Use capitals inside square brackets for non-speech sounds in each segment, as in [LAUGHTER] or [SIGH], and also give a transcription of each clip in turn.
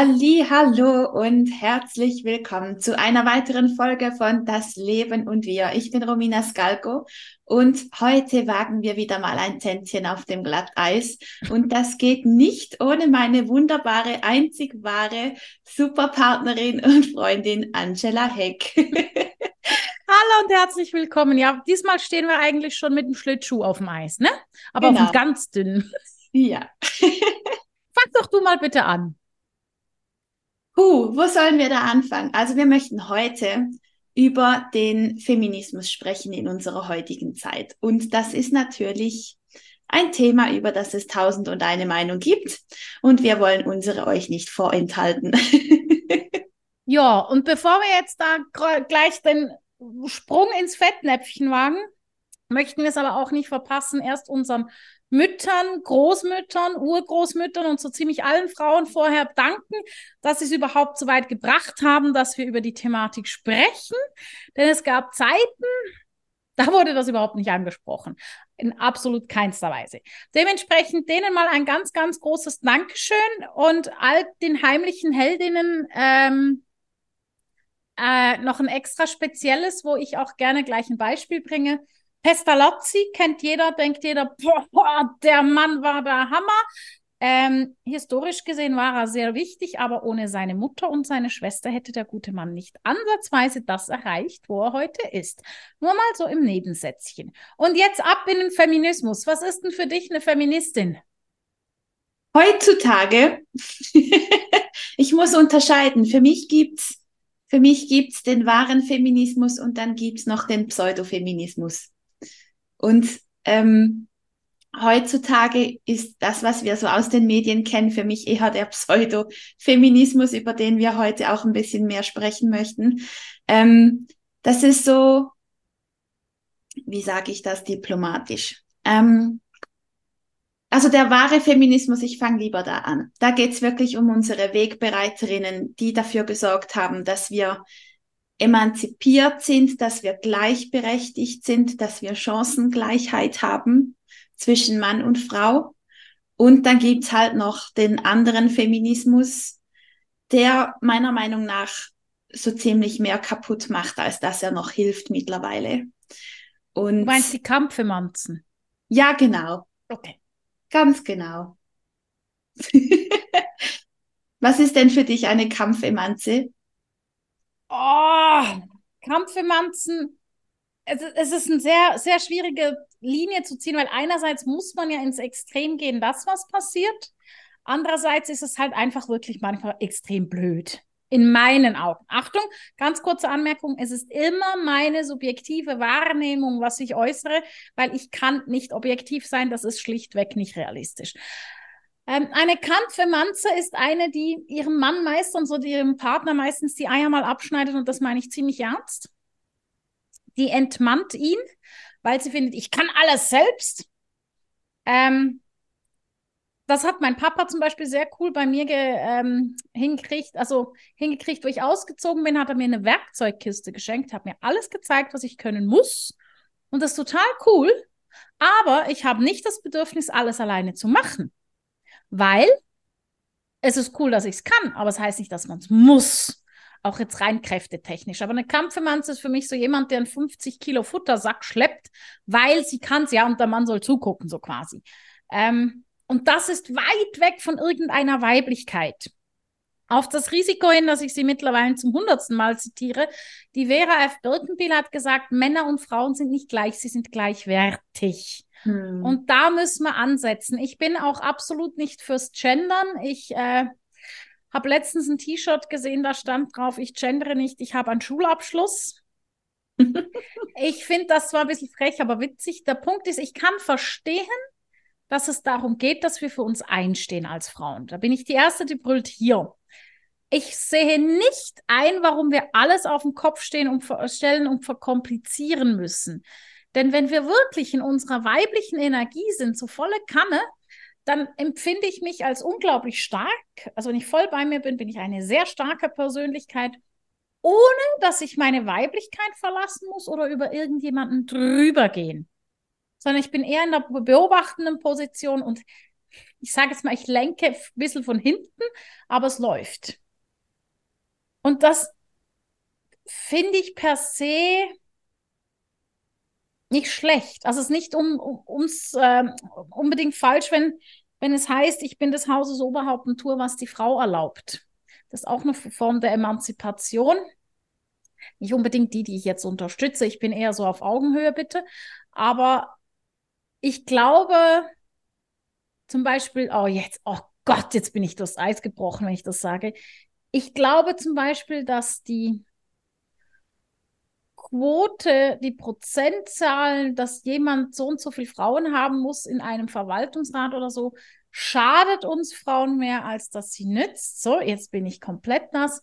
Halli, hallo und herzlich willkommen zu einer weiteren Folge von Das Leben und wir. Ich bin Romina Skalko und heute wagen wir wieder mal ein Tänzchen auf dem Glatteis und das geht nicht ohne meine wunderbare, einzig wahre Superpartnerin und Freundin Angela Heck. [LAUGHS] Hallo und herzlich willkommen. Ja, diesmal stehen wir eigentlich schon mit dem Schlittschuh auf dem Eis, ne? Aber genau. auf dem ganz dünnen. Ja. [LAUGHS] Fang doch du mal bitte an. Huh, wo sollen wir da anfangen? Also wir möchten heute über den Feminismus sprechen in unserer heutigen Zeit. Und das ist natürlich ein Thema, über das es tausend und eine Meinung gibt. Und wir wollen unsere euch nicht vorenthalten. [LAUGHS] ja, und bevor wir jetzt da gleich den Sprung ins Fettnäpfchen wagen, möchten wir es aber auch nicht verpassen, erst unseren Müttern, Großmüttern, Urgroßmüttern und so ziemlich allen Frauen vorher danken, dass sie es überhaupt so weit gebracht haben, dass wir über die Thematik sprechen. Denn es gab Zeiten, da wurde das überhaupt nicht angesprochen. In absolut keinster Weise. Dementsprechend denen mal ein ganz, ganz großes Dankeschön und all den heimlichen Heldinnen ähm, äh, noch ein extra spezielles, wo ich auch gerne gleich ein Beispiel bringe. Pestalozzi kennt jeder, denkt jeder, boah, der Mann war der Hammer. Ähm, historisch gesehen war er sehr wichtig, aber ohne seine Mutter und seine Schwester hätte der gute Mann nicht ansatzweise das erreicht, wo er heute ist. Nur mal so im Nebensätzchen. Und jetzt ab in den Feminismus. Was ist denn für dich eine Feministin? Heutzutage, [LAUGHS] ich muss unterscheiden. Für mich gibt's für mich gibt's den wahren Feminismus und dann gibt's noch den Pseudofeminismus. Und ähm, heutzutage ist das, was wir so aus den Medien kennen, für mich eher der Pseudo-Feminismus, über den wir heute auch ein bisschen mehr sprechen möchten. Ähm, das ist so, wie sage ich das diplomatisch? Ähm, also der wahre Feminismus, ich fange lieber da an. Da geht's wirklich um unsere Wegbereiterinnen, die dafür gesorgt haben, dass wir emanzipiert sind, dass wir gleichberechtigt sind, dass wir Chancengleichheit haben zwischen Mann und Frau. Und dann gibt's halt noch den anderen Feminismus, der meiner Meinung nach so ziemlich mehr kaputt macht, als dass er noch hilft mittlerweile. Und du meinst die Kampfemanzen? Ja, genau. Okay. Ganz genau. [LAUGHS] Was ist denn für dich eine Kampfemanze? Oh, Kampfemanzen. Es, es ist eine sehr, sehr schwierige Linie zu ziehen, weil einerseits muss man ja ins Extrem gehen, dass was passiert. Andererseits ist es halt einfach wirklich manchmal extrem blöd. In meinen Augen. Achtung, ganz kurze Anmerkung. Es ist immer meine subjektive Wahrnehmung, was ich äußere, weil ich kann nicht objektiv sein. Das ist schlichtweg nicht realistisch. Ähm, eine Kampfemanze ist eine, die ihrem Mann meistens oder ihrem Partner meistens die Eier mal abschneidet und das meine ich ziemlich ernst. Die entmannt ihn, weil sie findet, ich kann alles selbst. Ähm, das hat mein Papa zum Beispiel sehr cool bei mir ähm, hingekriegt. Also hingekriegt, wo ich ausgezogen bin, hat er mir eine Werkzeugkiste geschenkt, hat mir alles gezeigt, was ich können muss. Und das ist total cool. Aber ich habe nicht das Bedürfnis, alles alleine zu machen weil es ist cool, dass ich es kann, aber es das heißt nicht, dass man es muss. Auch jetzt rein kräftetechnisch. Aber eine Kampfemanze ist für mich so jemand, der einen 50 Kilo Futtersack schleppt, weil sie kann es ja und der Mann soll zugucken, so quasi. Ähm, und das ist weit weg von irgendeiner Weiblichkeit. Auf das Risiko hin, dass ich sie mittlerweile zum hundertsten Mal zitiere, die Vera F. Birkenbiel hat gesagt, Männer und Frauen sind nicht gleich, sie sind gleichwertig. Hm. Und da müssen wir ansetzen. Ich bin auch absolut nicht fürs Gendern. Ich äh, habe letztens ein T-Shirt gesehen, da stand drauf, ich gendere nicht, ich habe einen Schulabschluss. [LAUGHS] ich finde das zwar ein bisschen frech, aber witzig. Der Punkt ist, ich kann verstehen, dass es darum geht, dass wir für uns einstehen als Frauen. Da bin ich die Erste, die brüllt hier. Ich sehe nicht ein, warum wir alles auf den Kopf stehen und stellen und verkomplizieren müssen. Denn wenn wir wirklich in unserer weiblichen Energie sind, so volle Kanne, dann empfinde ich mich als unglaublich stark. Also wenn ich voll bei mir bin, bin ich eine sehr starke Persönlichkeit, ohne dass ich meine Weiblichkeit verlassen muss oder über irgendjemanden drüber gehen. Sondern ich bin eher in der beobachtenden Position und ich sage jetzt mal, ich lenke ein bisschen von hinten, aber es läuft. Und das finde ich per se nicht schlecht. Also es ist nicht um, um, ums, äh, unbedingt falsch, wenn, wenn es heißt, ich bin des Hauses Oberhaupt und tue, was die Frau erlaubt. Das ist auch eine Form der Emanzipation. Nicht unbedingt die, die ich jetzt unterstütze. Ich bin eher so auf Augenhöhe, bitte. Aber ich glaube, zum Beispiel, oh jetzt, oh Gott, jetzt bin ich durchs Eis gebrochen, wenn ich das sage. Ich glaube zum Beispiel, dass die Quote, die Prozentzahlen, dass jemand so und so viele Frauen haben muss in einem Verwaltungsrat oder so, schadet uns Frauen mehr, als dass sie nützt. So, jetzt bin ich komplett nass,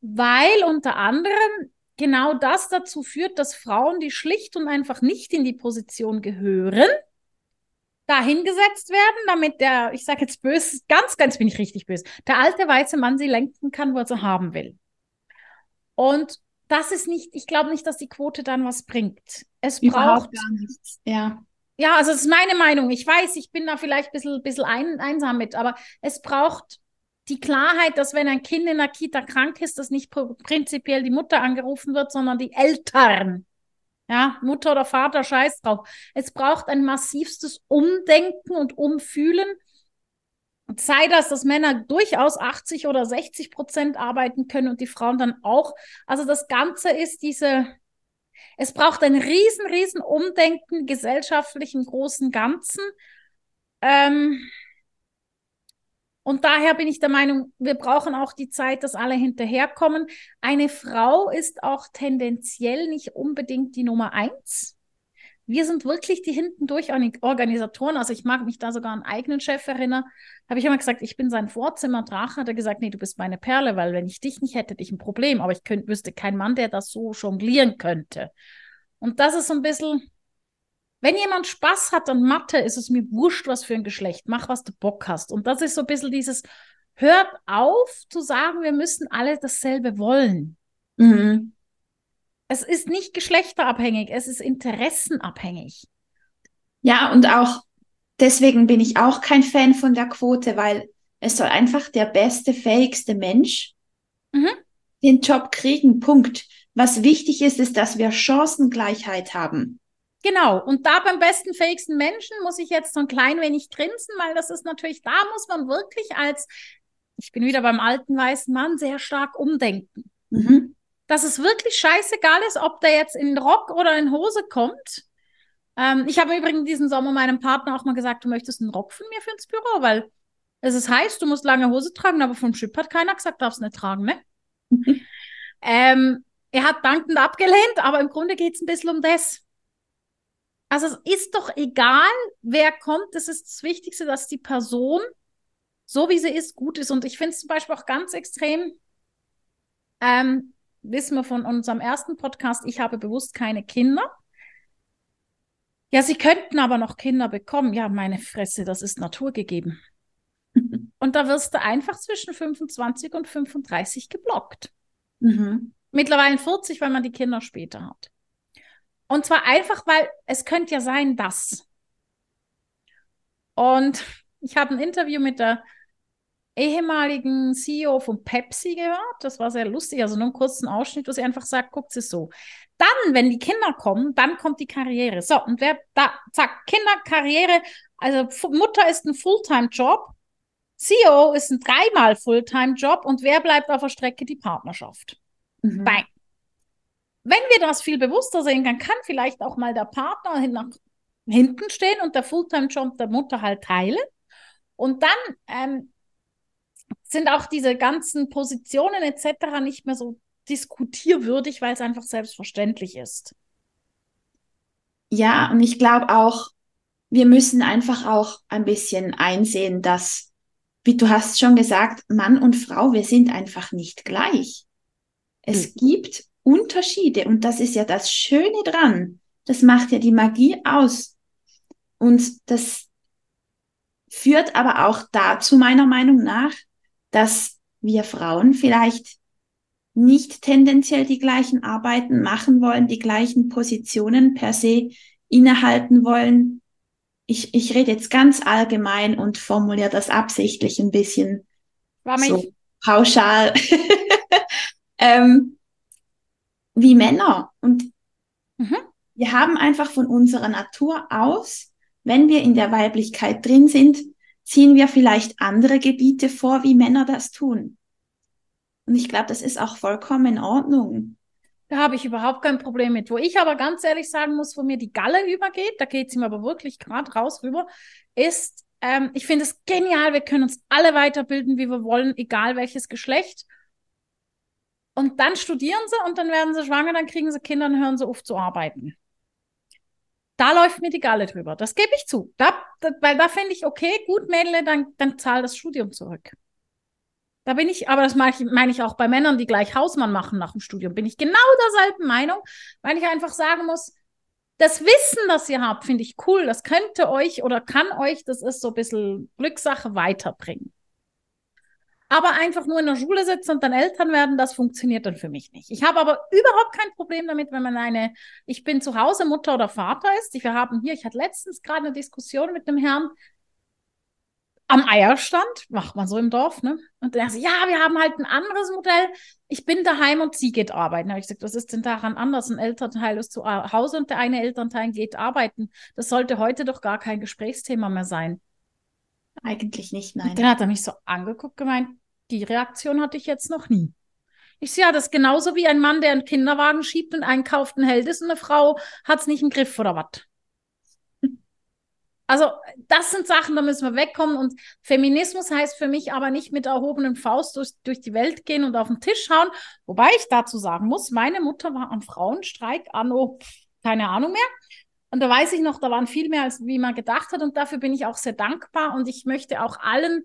weil unter anderem genau das dazu führt, dass Frauen, die schlicht und einfach nicht in die Position gehören, dahingesetzt werden, damit der, ich sage jetzt böse, ganz, ganz bin ich richtig böse, der alte weiße Mann sie lenken kann, wo er sie haben will. Und das ist nicht, ich glaube nicht, dass die Quote dann was bringt. Es Überhaupt braucht gar nichts. Ja. Ja, also das ist meine Meinung. Ich weiß, ich bin da vielleicht ein bisschen, bisschen ein, einsam mit, aber es braucht die Klarheit, dass wenn ein Kind in der Kita krank ist, dass nicht prinzipiell die Mutter angerufen wird, sondern die Eltern. Ja, Mutter oder Vater, scheiß drauf. Es braucht ein massivstes Umdenken und Umfühlen. Sei das, dass Männer durchaus 80 oder 60 Prozent arbeiten können und die Frauen dann auch. Also das Ganze ist diese, es braucht ein riesen, riesen Umdenken gesellschaftlichen großen Ganzen. Ähm, und daher bin ich der Meinung, wir brauchen auch die Zeit, dass alle hinterherkommen. Eine Frau ist auch tendenziell nicht unbedingt die Nummer eins. Wir sind wirklich die hinten durch Organisatoren. Also ich mag mich da sogar an einen eigenen Chef erinnern. Habe ich immer gesagt, ich bin sein Vorzimmerdrache. Hat er gesagt, nee, du bist meine Perle, weil wenn ich dich nicht hätte, hätte ich ein Problem. Aber ich könnte, wüsste keinen Mann, der das so jonglieren könnte. Und das ist so ein bisschen, wenn jemand Spaß hat an Mathe, ist es mir wurscht, was für ein Geschlecht. Mach, was du Bock hast. Und das ist so ein bisschen dieses, hört auf zu sagen, wir müssen alle dasselbe wollen. Mhm. Es ist nicht geschlechterabhängig, es ist interessenabhängig. Ja, und auch deswegen bin ich auch kein Fan von der Quote, weil es soll einfach der beste, fähigste Mensch mhm. den Job kriegen. Punkt. Was wichtig ist, ist, dass wir Chancengleichheit haben. Genau, und da beim besten, fähigsten Menschen muss ich jetzt so ein klein wenig grinsen, weil das ist natürlich, da muss man wirklich als, ich bin wieder beim alten weißen Mann, sehr stark umdenken. Mhm. Dass es wirklich scheißegal ist, ob der jetzt in Rock oder in Hose kommt. Ähm, ich habe übrigens diesen Sommer meinem Partner auch mal gesagt, du möchtest einen Rock von mir für ins Büro, weil es ist heiß, du musst lange Hose tragen, aber vom Chip hat keiner gesagt, darfst nicht tragen, ne? [LAUGHS] Ähm, er hat dankend abgelehnt, aber im Grunde geht es ein bisschen um das. Also es ist doch egal, wer kommt. Es ist das Wichtigste, dass die Person, so wie sie ist, gut ist. Und ich finde es zum Beispiel auch ganz extrem, ähm, wissen wir von unserem ersten Podcast, ich habe bewusst keine Kinder. Ja, sie könnten aber noch Kinder bekommen. Ja, meine Fresse, das ist naturgegeben. [LAUGHS] und da wirst du einfach zwischen 25 und 35 geblockt. Mhm. Mittlerweile 40, weil man die Kinder später hat. Und zwar einfach, weil es könnte ja sein, dass. Und ich habe ein Interview mit der ehemaligen CEO von Pepsi gehört. Das war sehr lustig, also nur einen kurzen Ausschnitt, wo sie einfach sagt, guckt es so. Dann, wenn die Kinder kommen, dann kommt die Karriere. So, und wer da, zack, Kinder, Karriere, also Mutter ist ein Fulltime-Job, CEO ist ein dreimal Fulltime-Job und wer bleibt auf der Strecke? Die Partnerschaft. Mhm. Bang. Wenn wir das viel bewusster sehen, dann kann vielleicht auch mal der Partner hin nach hinten stehen und der Fulltime-Job der Mutter halt teilen. Und dann ähm, sind auch diese ganzen Positionen etc. nicht mehr so diskutierwürdig, weil es einfach selbstverständlich ist. Ja, und ich glaube auch, wir müssen einfach auch ein bisschen einsehen, dass, wie du hast schon gesagt, Mann und Frau, wir sind einfach nicht gleich. Es mhm. gibt Unterschiede. Und das ist ja das Schöne dran. Das macht ja die Magie aus. Und das führt aber auch dazu, meiner Meinung nach, dass wir Frauen vielleicht nicht tendenziell die gleichen Arbeiten machen wollen, die gleichen Positionen per se innehalten wollen, ich, ich rede jetzt ganz allgemein und formuliere das absichtlich ein bisschen so pauschal, [LAUGHS] ähm, wie Männer. Und mhm. wir haben einfach von unserer Natur aus, wenn wir in der Weiblichkeit drin sind, ziehen wir vielleicht andere Gebiete vor, wie Männer das tun. Und ich glaube, das ist auch vollkommen in Ordnung. Da habe ich überhaupt kein Problem mit. Wo ich aber ganz ehrlich sagen muss, wo mir die Galle übergeht, da geht es ihm aber wirklich gerade raus rüber, ist, ähm, ich finde es genial, wir können uns alle weiterbilden, wie wir wollen, egal welches Geschlecht. Und dann studieren sie und dann werden sie schwanger, dann kriegen sie Kinder und hören sie auf zu arbeiten. Da läuft mir die Galle drüber. Das gebe ich zu. Da, da, weil da finde ich, okay, gut, Mädel, dann, dann zahl das Studium zurück. Da bin ich, aber das meine ich, meine ich auch bei Männern, die gleich Hausmann machen nach dem Studium, bin ich genau derselben Meinung, weil ich einfach sagen muss, das Wissen, das ihr habt, finde ich cool. Das könnte euch oder kann euch, das ist so ein bisschen Glückssache, weiterbringen. Aber einfach nur in der Schule sitzen und dann Eltern werden, das funktioniert dann für mich nicht. Ich habe aber überhaupt kein Problem damit, wenn man eine, ich bin zu Hause Mutter oder Vater ist. Wir haben hier, ich hatte letztens gerade eine Diskussion mit einem Herrn am Eierstand, macht man so im Dorf, ne? Und der sagt, ja, wir haben halt ein anderes Modell. Ich bin daheim und sie geht arbeiten. Da habe ich gesagt, was ist denn daran anders? Ein Elternteil ist zu Hause und der eine Elternteil geht arbeiten. Das sollte heute doch gar kein Gesprächsthema mehr sein. Eigentlich nicht, nein. Und dann hat er mich so angeguckt, gemeint, die Reaktion hatte ich jetzt noch nie. Ich sehe ja, das genauso wie ein Mann, der einen Kinderwagen schiebt und einkauft und hält ist und eine Frau hat es nicht im Griff oder was. Also das sind Sachen, da müssen wir wegkommen. Und Feminismus heißt für mich aber nicht mit erhobenem Faust durch, durch die Welt gehen und auf den Tisch hauen. Wobei ich dazu sagen muss, meine Mutter war am Frauenstreik anno, keine Ahnung mehr. Und da weiß ich noch, da waren viel mehr, als wie man gedacht hat. Und dafür bin ich auch sehr dankbar. Und ich möchte auch allen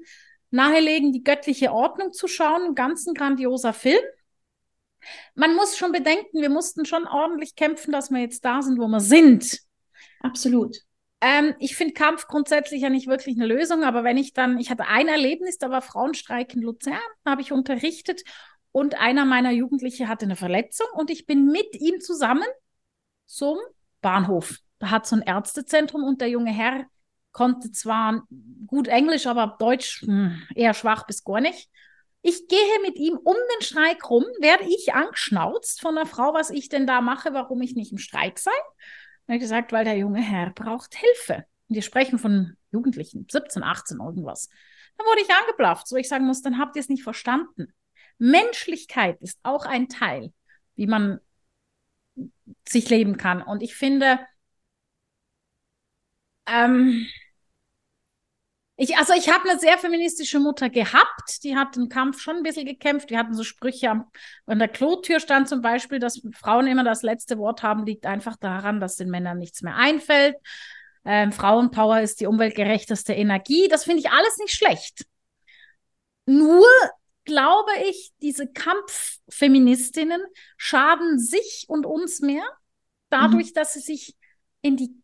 nahelegen, die göttliche Ordnung zu schauen. Ein ganz ein grandioser Film. Man muss schon bedenken, wir mussten schon ordentlich kämpfen, dass wir jetzt da sind, wo wir sind. Absolut. Ähm, ich finde Kampf grundsätzlich ja nicht wirklich eine Lösung, aber wenn ich dann, ich hatte ein Erlebnis, da war Frauenstreik in Luzern, habe ich unterrichtet und einer meiner Jugendlichen hatte eine Verletzung und ich bin mit ihm zusammen zum Bahnhof. Da hat so ein Ärztezentrum und der junge Herr konnte zwar gut Englisch, aber Deutsch hm, eher schwach bis gar nicht. Ich gehe mit ihm um den Streik rum, werde ich angeschnauzt von der Frau, was ich denn da mache, warum ich nicht im Streik sei. Er hat gesagt, weil der junge Herr braucht Hilfe. Und wir sprechen von Jugendlichen, 17, 18, irgendwas. Dann wurde ich angeblafft, so ich sagen muss, dann habt ihr es nicht verstanden. Menschlichkeit ist auch ein Teil, wie man sich leben kann. Und ich finde, ähm, ich, also ich habe eine sehr feministische Mutter gehabt, die hat den Kampf schon ein bisschen gekämpft. Wir hatten so Sprüche am, an der Klotür stand zum Beispiel, dass Frauen immer das letzte Wort haben, liegt einfach daran, dass den Männern nichts mehr einfällt. Ähm, Frauenpower ist die umweltgerechteste Energie. Das finde ich alles nicht schlecht. Nur glaube ich, diese Kampffeministinnen schaden sich und uns mehr dadurch, mhm. dass sie sich in die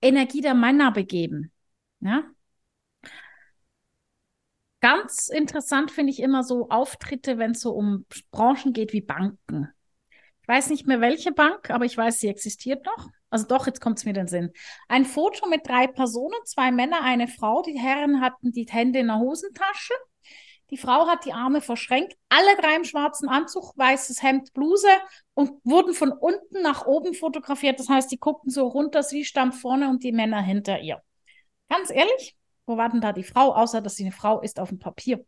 Energie der Männer begeben. Ja? Ganz interessant finde ich immer so Auftritte, wenn es so um Branchen geht wie Banken. Ich weiß nicht mehr welche Bank, aber ich weiß, sie existiert noch. Also doch, jetzt kommt es mir den Sinn. Ein Foto mit drei Personen, zwei Männer, eine Frau. Die Herren hatten die Hände in der Hosentasche. Die Frau hat die Arme verschränkt, alle drei im schwarzen Anzug, weißes Hemd, Bluse und wurden von unten nach oben fotografiert. Das heißt, die guckten so runter, sie stand vorne und die Männer hinter ihr. Ganz ehrlich, wo war denn da die Frau, außer dass sie eine Frau ist auf dem Papier?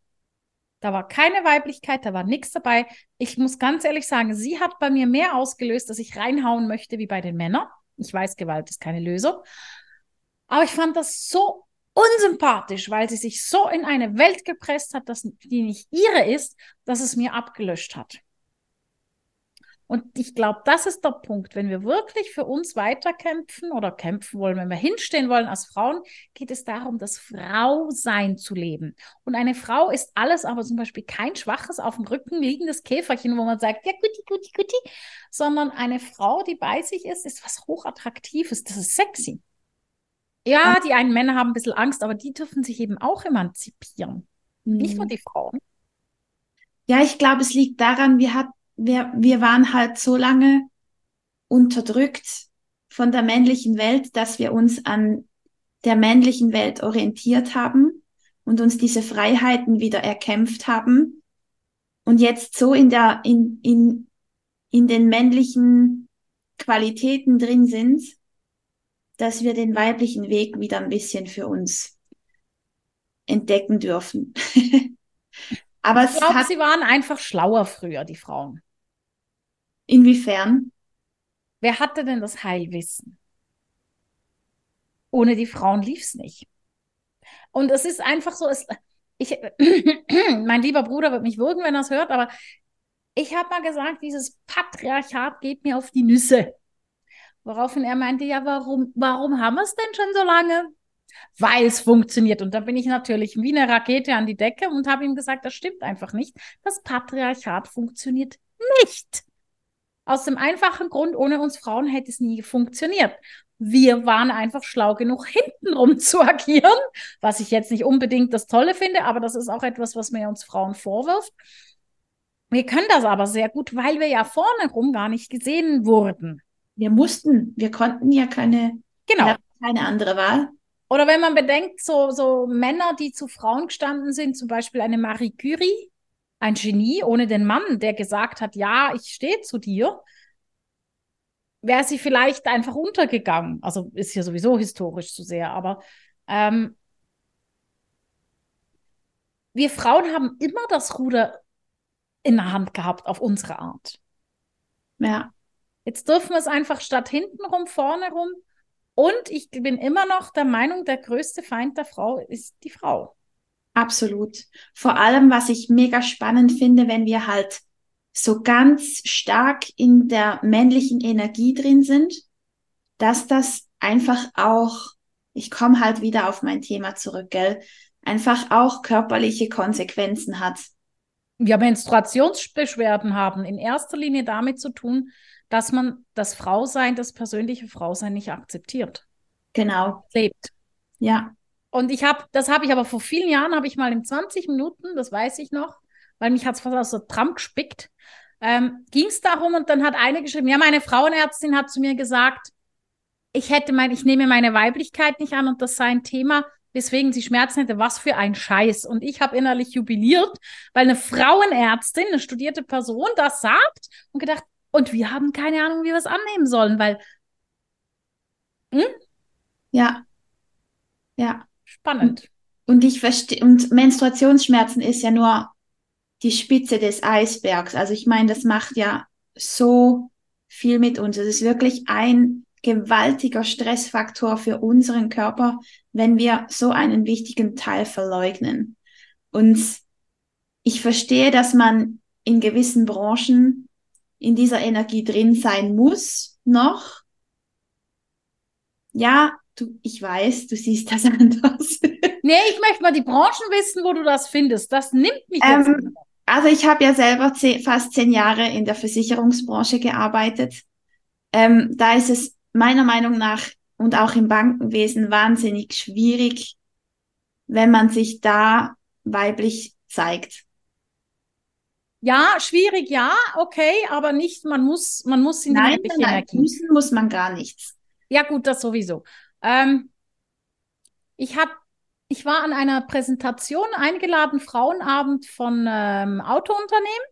Da war keine Weiblichkeit, da war nichts dabei. Ich muss ganz ehrlich sagen, sie hat bei mir mehr ausgelöst, dass ich reinhauen möchte wie bei den Männern. Ich weiß, Gewalt ist keine Lösung. Aber ich fand das so unsympathisch, weil sie sich so in eine Welt gepresst hat, dass die nicht ihre ist, dass es mir abgelöscht hat. Und ich glaube, das ist der Punkt. Wenn wir wirklich für uns weiterkämpfen oder kämpfen wollen, wenn wir hinstehen wollen als Frauen, geht es darum, das Frausein zu leben. Und eine Frau ist alles, aber zum Beispiel kein schwaches, auf dem Rücken liegendes Käferchen, wo man sagt, ja, guti, guti, guti, sondern eine Frau, die bei sich ist, ist was hochattraktives. Das ist sexy. Ja, die einen Männer haben ein bisschen Angst, aber die dürfen sich eben auch emanzipieren. Mhm. Nicht nur die Frauen. Ja, ich glaube, es liegt daran, wir hatten wir, wir waren halt so lange unterdrückt von der männlichen Welt, dass wir uns an der männlichen Welt orientiert haben und uns diese Freiheiten wieder erkämpft haben und jetzt so in der, in, in, in den männlichen Qualitäten drin sind, dass wir den weiblichen Weg wieder ein bisschen für uns entdecken dürfen. [LAUGHS] Aber ich glaube, sie waren einfach schlauer früher, die Frauen. Inwiefern? Wer hatte denn das Heilwissen? Ohne die Frauen lief es nicht. Und es ist einfach so, es, ich, [CLEARS THROAT] mein lieber Bruder wird mich würgen, wenn er es hört, aber ich habe mal gesagt, dieses Patriarchat geht mir auf die Nüsse. Woraufhin er meinte, ja, warum, warum haben wir es denn schon so lange? Weil es funktioniert. Und da bin ich natürlich wie eine Rakete an die Decke und habe ihm gesagt, das stimmt einfach nicht. Das Patriarchat funktioniert nicht. Aus dem einfachen Grund, ohne uns Frauen hätte es nie funktioniert. Wir waren einfach schlau genug, hintenrum zu agieren, was ich jetzt nicht unbedingt das Tolle finde, aber das ist auch etwas, was mir uns Frauen vorwirft. Wir können das aber sehr gut, weil wir ja vorne rum gar nicht gesehen wurden. Wir mussten, wir konnten ja keine, genau. keine andere Wahl. Oder wenn man bedenkt, so, so Männer, die zu Frauen gestanden sind, zum Beispiel eine Marie Curie, ein Genie ohne den Mann, der gesagt hat, ja, ich stehe zu dir, wäre sie vielleicht einfach untergegangen. Also ist ja sowieso historisch zu sehr, aber ähm, wir Frauen haben immer das Ruder in der Hand gehabt auf unsere Art. Ja. Jetzt dürfen wir es einfach statt hintenrum, vorne rum. Und ich bin immer noch der Meinung, der größte Feind der Frau ist die Frau. Absolut. Vor allem, was ich mega spannend finde, wenn wir halt so ganz stark in der männlichen Energie drin sind, dass das einfach auch, ich komme halt wieder auf mein Thema zurück, gell, einfach auch körperliche Konsequenzen hat ja, Menstruationsbeschwerden haben in erster Linie damit zu tun, dass man das Frausein, das persönliche Frausein nicht akzeptiert. Genau. Lebt. Ja. Und ich habe, das habe ich aber vor vielen Jahren, habe ich mal in 20 Minuten, das weiß ich noch, weil mich hat es fast aus der Tram gespickt, ähm, ging es darum und dann hat eine geschrieben, ja, meine Frauenärztin hat zu mir gesagt, ich hätte mein, ich nehme meine Weiblichkeit nicht an und das sei ein Thema, weswegen sie Schmerzen hätte. Was für ein Scheiß. Und ich habe innerlich jubiliert, weil eine Frauenärztin, eine studierte Person, das sagt und gedacht, und wir haben keine Ahnung, wie wir es annehmen sollen, weil. Hm? Ja. Ja. Spannend. Und, und ich verstehe, und Menstruationsschmerzen ist ja nur die Spitze des Eisbergs. Also ich meine, das macht ja so viel mit uns. Es ist wirklich ein gewaltiger Stressfaktor für unseren Körper, wenn wir so einen wichtigen Teil verleugnen. Und ich verstehe, dass man in gewissen Branchen in dieser Energie drin sein muss, noch. Ja, du, ich weiß, du siehst das [LAUGHS] anders. nee, ich möchte mal die Branchen wissen, wo du das findest. Das nimmt mich jetzt. Ähm, also ich habe ja selber zehn, fast zehn Jahre in der Versicherungsbranche gearbeitet. Ähm, da ist es meiner Meinung nach und auch im Bankenwesen wahnsinnig schwierig, wenn man sich da weiblich zeigt. Ja, schwierig, ja, okay, aber nicht, man muss, man muss in die nein, nein, Energie. Müssen muss man gar nichts. Ja, gut, das sowieso. Ähm, ich habe, ich war an einer Präsentation eingeladen, Frauenabend von ähm, Autounternehmen.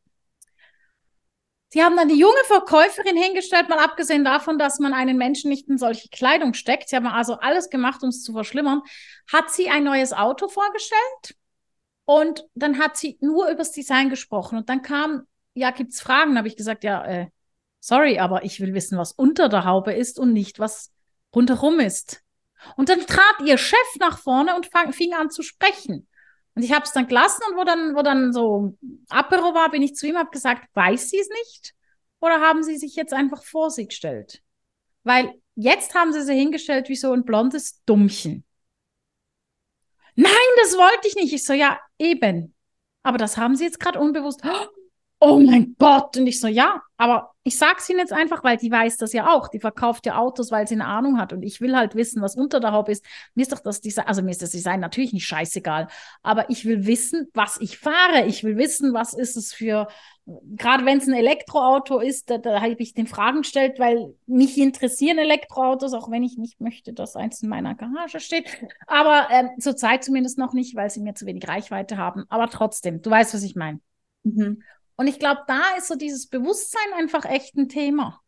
Sie haben dann die junge Verkäuferin hingestellt, mal abgesehen davon, dass man einen Menschen nicht in solche Kleidung steckt. Sie haben also alles gemacht, um es zu verschlimmern. Hat sie ein neues Auto vorgestellt und dann hat sie nur übers Design gesprochen. Und dann kam, ja, gibt's Fragen? Da habe ich gesagt, ja, äh, sorry, aber ich will wissen, was unter der Haube ist und nicht, was rundherum ist. Und dann trat ihr Chef nach vorne und fang, fing an zu sprechen. Und ich habe es dann gelassen und wo dann, wo dann so Apero war, bin ich zu ihm, habe gesagt, weiß sie es nicht? Oder haben sie sich jetzt einfach vor sie gestellt? Weil jetzt haben sie sie hingestellt wie so ein blondes Dummchen. Nein, das wollte ich nicht. Ich so, ja, eben. Aber das haben sie jetzt gerade unbewusst. Oh mein Gott. Und ich so, ja, aber ich sag's Ihnen jetzt einfach, weil die weiß das ja auch. Die verkauft ja Autos, weil sie eine Ahnung hat. Und ich will halt wissen, was unter der Haube ist. Mir ist doch das Design, also mir ist das Design natürlich nicht scheißegal. Aber ich will wissen, was ich fahre. Ich will wissen, was ist es für gerade wenn es ein Elektroauto ist, da, da habe ich den Fragen gestellt, weil mich interessieren Elektroautos, auch wenn ich nicht möchte, dass eins in meiner Garage steht. Aber ähm, zurzeit zumindest noch nicht, weil sie mir zu wenig Reichweite haben. Aber trotzdem, du weißt, was ich meine. Mhm. Und ich glaube, da ist so dieses Bewusstsein einfach echt ein Thema.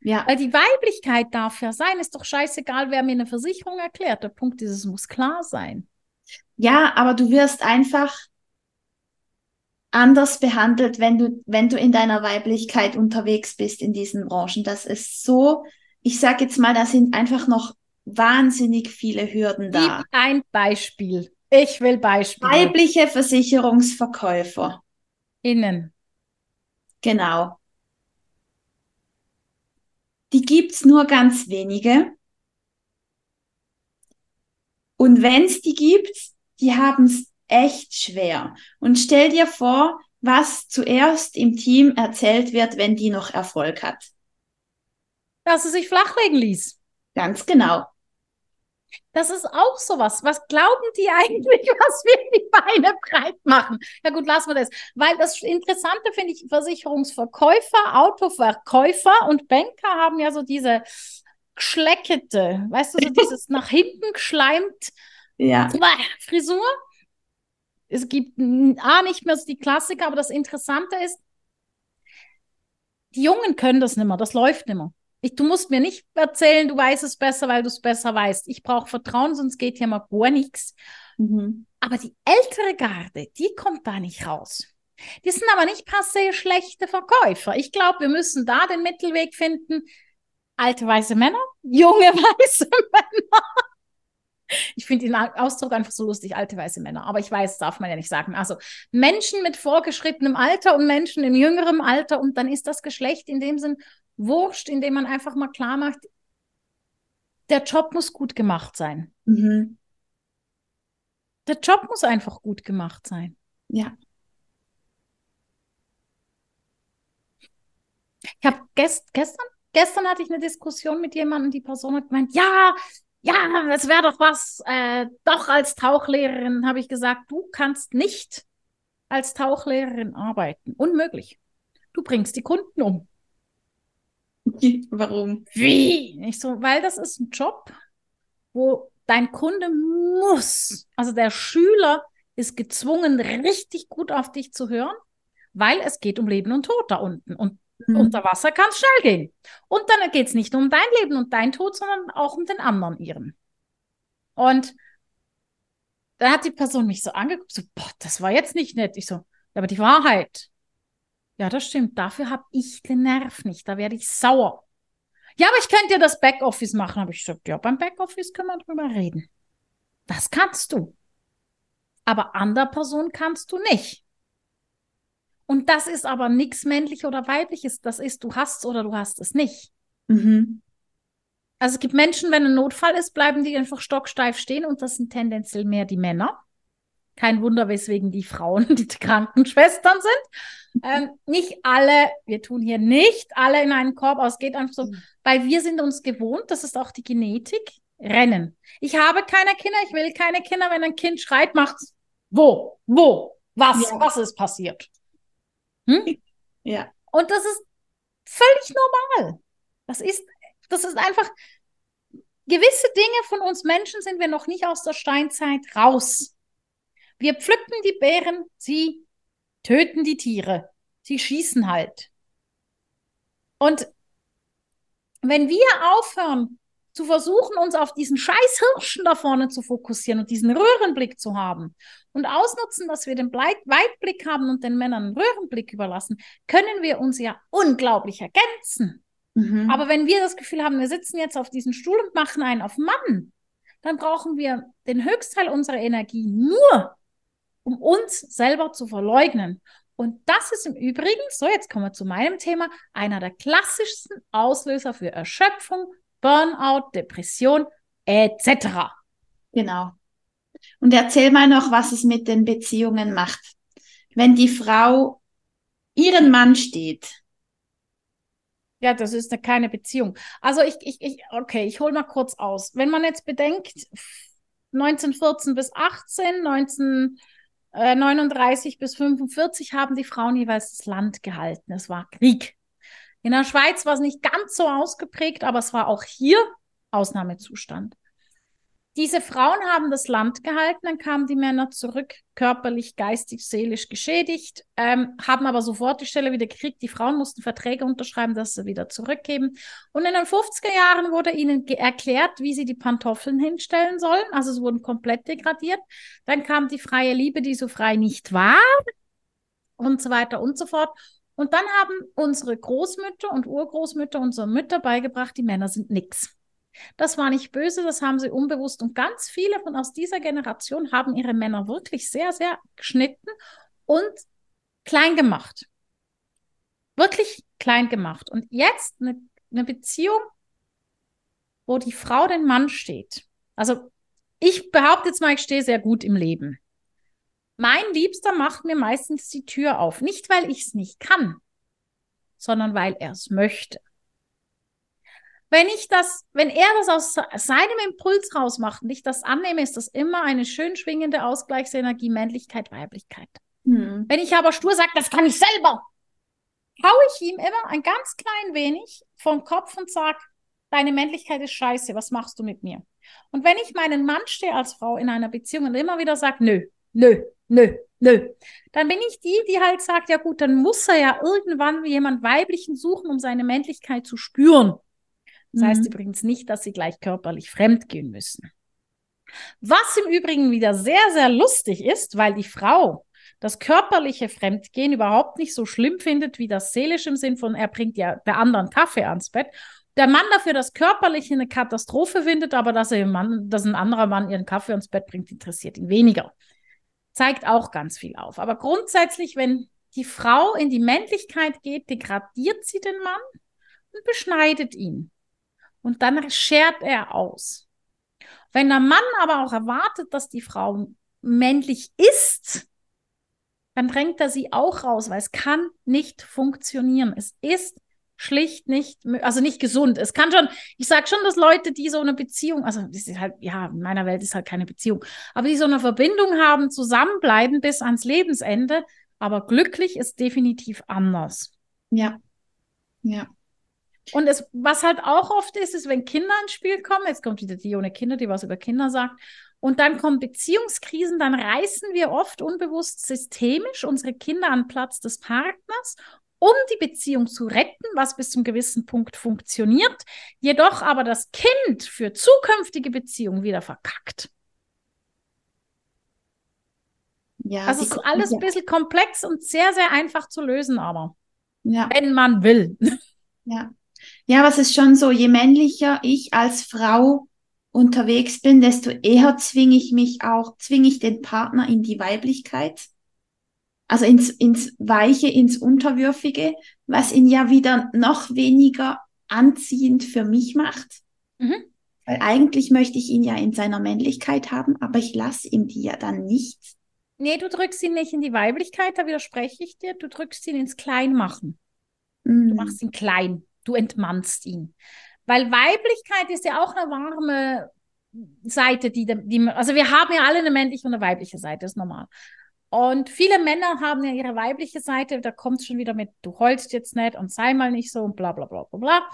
Ja. Weil die Weiblichkeit darf ja sein, ist doch scheißegal, wer mir eine Versicherung erklärt. Der Punkt ist, es muss klar sein. Ja, aber du wirst einfach anders behandelt, wenn du, wenn du in deiner Weiblichkeit unterwegs bist in diesen Branchen. Das ist so, ich sage jetzt mal, da sind einfach noch wahnsinnig viele Hürden da. Gib ein Beispiel. Ich will Beispiele. Weibliche Versicherungsverkäufer. Innen. Genau. Die gibt's nur ganz wenige. Und wenn's die gibt, die haben's echt schwer. Und stell dir vor, was zuerst im Team erzählt wird, wenn die noch Erfolg hat. Dass sie sich flachlegen ließ. Ganz genau. Das ist auch sowas. Was glauben die eigentlich, [LAUGHS] was wir die Beine breit machen? Ja gut, lassen wir das. Weil das Interessante finde ich, Versicherungsverkäufer, Autoverkäufer und Banker haben ja so diese geschleckete, weißt du, so [LAUGHS] dieses nach hinten geschleimt ja. Frisur. Es gibt A, nicht mehr so die Klassiker, aber das Interessante ist, die Jungen können das nicht mehr, das läuft nicht mehr. Ich, du musst mir nicht erzählen, du weißt es besser, weil du es besser weißt. Ich brauche Vertrauen, sonst geht hier mal gar nichts. Mhm. Aber die ältere Garde, die kommt da nicht raus. Die sind aber nicht passé schlechte Verkäufer. Ich glaube, wir müssen da den Mittelweg finden. Alte weiße Männer, junge [LAUGHS] weiße Männer. Ich finde den Ausdruck einfach so lustig, alte weiße Männer. Aber ich weiß, darf man ja nicht sagen. Also Menschen mit vorgeschrittenem Alter und Menschen im jüngeren Alter und dann ist das Geschlecht in dem Sinn wurscht, indem man einfach mal klar macht, der Job muss gut gemacht sein. Mhm. Der Job muss einfach gut gemacht sein. Ja. Ich habe gest gestern, gestern hatte ich eine Diskussion mit jemandem, die Person hat gemeint, ja, ja, das wäre doch was, äh, doch als Tauchlehrerin habe ich gesagt, du kannst nicht als Tauchlehrerin arbeiten. Unmöglich. Du bringst die Kunden um. [LAUGHS] Warum? Wie? Nicht so, weil das ist ein Job, wo dein Kunde muss, also der Schüler ist gezwungen, richtig gut auf dich zu hören, weil es geht um Leben und Tod da unten. Und mhm. unter Wasser kann es schnell gehen. Und dann geht es nicht nur um dein Leben und dein Tod, sondern auch um den anderen ihren. Und dann hat die Person mich so angeguckt, so, boah, das war jetzt nicht nett. Ich so, aber die Wahrheit. Ja, das stimmt. Dafür habe ich den Nerv nicht. Da werde ich sauer. Ja, aber ich könnte ja das Backoffice machen. Habe ich gesagt, ja, beim Backoffice können wir drüber reden. Das kannst du. Aber an der Person kannst du nicht. Und das ist aber nichts männlich oder weibliches. Das ist, du hast es oder du hast es nicht. Mhm. Also es gibt Menschen, wenn ein Notfall ist, bleiben die einfach stocksteif stehen und das sind tendenziell mehr die Männer. Kein Wunder, weswegen die Frauen [LAUGHS] die Krankenschwestern sind. Ähm, nicht alle, wir tun hier nicht alle in einen Korb aus, geht einfach so, weil wir sind uns gewohnt, das ist auch die Genetik, rennen. Ich habe keine Kinder, ich will keine Kinder, wenn ein Kind schreit, macht's wo, wo, was, ja. was ist passiert? Hm? Ja. Und das ist völlig normal. Das ist, das ist einfach, gewisse Dinge von uns Menschen sind wir noch nicht aus der Steinzeit raus. Wir pflücken die Beeren, sie töten die Tiere. Sie schießen halt. Und wenn wir aufhören, zu versuchen, uns auf diesen scheiß Hirschen da vorne zu fokussieren und diesen Röhrenblick zu haben und ausnutzen, dass wir den Weitblick haben und den Männern einen Röhrenblick überlassen, können wir uns ja unglaublich ergänzen. Mhm. Aber wenn wir das Gefühl haben, wir sitzen jetzt auf diesem Stuhl und machen einen auf Mann, dann brauchen wir den Höchstteil unserer Energie nur um uns selber zu verleugnen. Und das ist im Übrigen, so jetzt kommen wir zu meinem Thema, einer der klassischsten Auslöser für Erschöpfung, Burnout, Depression etc. Genau. Und erzähl mal noch, was es mit den Beziehungen macht. Wenn die Frau ihren Mann steht. Ja, das ist eine, keine Beziehung. Also ich, ich, ich okay, ich hole mal kurz aus. Wenn man jetzt bedenkt, 1914 bis 18, 19 äh, 39 bis 45 haben die Frauen jeweils das Land gehalten. Es war Krieg. In der Schweiz war es nicht ganz so ausgeprägt, aber es war auch hier Ausnahmezustand. Diese Frauen haben das Land gehalten, dann kamen die Männer zurück, körperlich, geistig, seelisch geschädigt, ähm, haben aber sofort die Stelle wieder gekriegt. Die Frauen mussten Verträge unterschreiben, dass sie wieder zurückgeben. Und in den 50er Jahren wurde ihnen erklärt, wie sie die Pantoffeln hinstellen sollen. Also sie wurden komplett degradiert. Dann kam die freie Liebe, die so frei nicht war und so weiter und so fort. Und dann haben unsere Großmütter und Urgroßmütter, unsere Mütter beigebracht, die Männer sind nichts. Das war nicht böse, das haben sie unbewusst. Und ganz viele von aus dieser Generation haben ihre Männer wirklich sehr, sehr geschnitten und klein gemacht. Wirklich klein gemacht. Und jetzt eine, eine Beziehung, wo die Frau den Mann steht. Also ich behaupte jetzt mal, ich stehe sehr gut im Leben. Mein Liebster macht mir meistens die Tür auf. Nicht, weil ich es nicht kann, sondern weil er es möchte. Wenn ich das, wenn er das aus seinem Impuls rausmacht und ich das annehme, ist das immer eine schön schwingende Ausgleichsenergie, Männlichkeit, Weiblichkeit. Hm. Wenn ich aber stur sage, das kann ich selber, hau ich ihm immer ein ganz klein wenig vom Kopf und sage, deine Männlichkeit ist scheiße, was machst du mit mir? Und wenn ich meinen Mann stehe als Frau in einer Beziehung und immer wieder sage, nö, nö, nö, nö, dann bin ich die, die halt sagt, ja gut, dann muss er ja irgendwann jemand Weiblichen suchen, um seine Männlichkeit zu spüren. Das mhm. heißt übrigens nicht, dass sie gleich körperlich fremd gehen müssen. Was im Übrigen wieder sehr, sehr lustig ist, weil die Frau das körperliche Fremdgehen überhaupt nicht so schlimm findet wie das seelische im Sinn von, er bringt ja der anderen Kaffee ans Bett. Der Mann dafür das körperliche eine Katastrophe findet, aber dass, er Mann, dass ein anderer Mann ihren Kaffee ans Bett bringt, interessiert ihn weniger. Zeigt auch ganz viel auf. Aber grundsätzlich, wenn die Frau in die Männlichkeit geht, degradiert sie den Mann und beschneidet ihn und dann schert er aus. Wenn der Mann aber auch erwartet, dass die Frau männlich ist, dann drängt er sie auch raus, weil es kann nicht funktionieren. Es ist schlicht nicht, also nicht gesund. Es kann schon, ich sage schon, dass Leute, die so eine Beziehung, also das ist halt, ja, in meiner Welt ist halt keine Beziehung, aber die so eine Verbindung haben, zusammenbleiben bis ans Lebensende, aber glücklich ist definitiv anders. Ja, ja. Und es, was halt auch oft ist, ist, wenn Kinder ins Spiel kommen, jetzt kommt wieder die ohne Kinder, die was über Kinder sagt, und dann kommen Beziehungskrisen, dann reißen wir oft unbewusst systemisch unsere Kinder an Platz des Partners, um die Beziehung zu retten, was bis zum gewissen Punkt funktioniert, jedoch aber das Kind für zukünftige Beziehungen wieder verkackt. Ja, also ist alles ein bisschen komplex und sehr, sehr einfach zu lösen, aber ja. wenn man will. [LAUGHS] Ja. Ja, aber es ist schon so, je männlicher ich als Frau unterwegs bin, desto eher zwinge ich mich auch, zwinge ich den Partner in die Weiblichkeit. Also ins, ins Weiche, ins Unterwürfige, was ihn ja wieder noch weniger anziehend für mich macht. Mhm. Weil eigentlich möchte ich ihn ja in seiner Männlichkeit haben, aber ich lasse ihm die ja dann nicht. Nee, du drückst ihn nicht in die Weiblichkeit, da widerspreche ich dir. Du drückst ihn ins Kleinmachen. Mhm. Du machst ihn klein du entmannst ihn. Weil Weiblichkeit ist ja auch eine warme Seite, die, die, also wir haben ja alle eine männliche und eine weibliche Seite, ist normal. Und viele Männer haben ja ihre weibliche Seite, da kommt es schon wieder mit, du heulst jetzt nicht und sei mal nicht so und bla bla bla bla bla.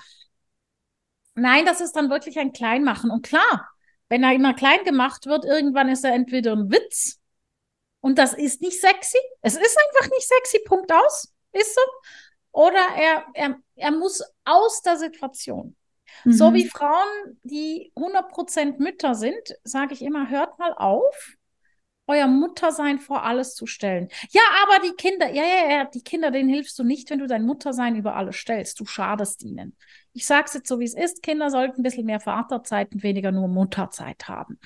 Nein, das ist dann wirklich ein Kleinmachen. Und klar, wenn er immer klein gemacht wird, irgendwann ist er entweder ein Witz und das ist nicht sexy. Es ist einfach nicht sexy, Punkt aus. Ist so. Oder er, er, er muss aus der Situation. Mhm. So wie Frauen, die 100% Mütter sind, sage ich immer, hört mal auf, euer Muttersein vor alles zu stellen. Ja, aber die Kinder, ja, ja, ja, die Kinder, denen hilfst du nicht, wenn du dein Muttersein über alles stellst. Du schadest ihnen. Ich sage es jetzt so, wie es ist. Kinder sollten ein bisschen mehr Vaterzeit und weniger nur Mutterzeit haben.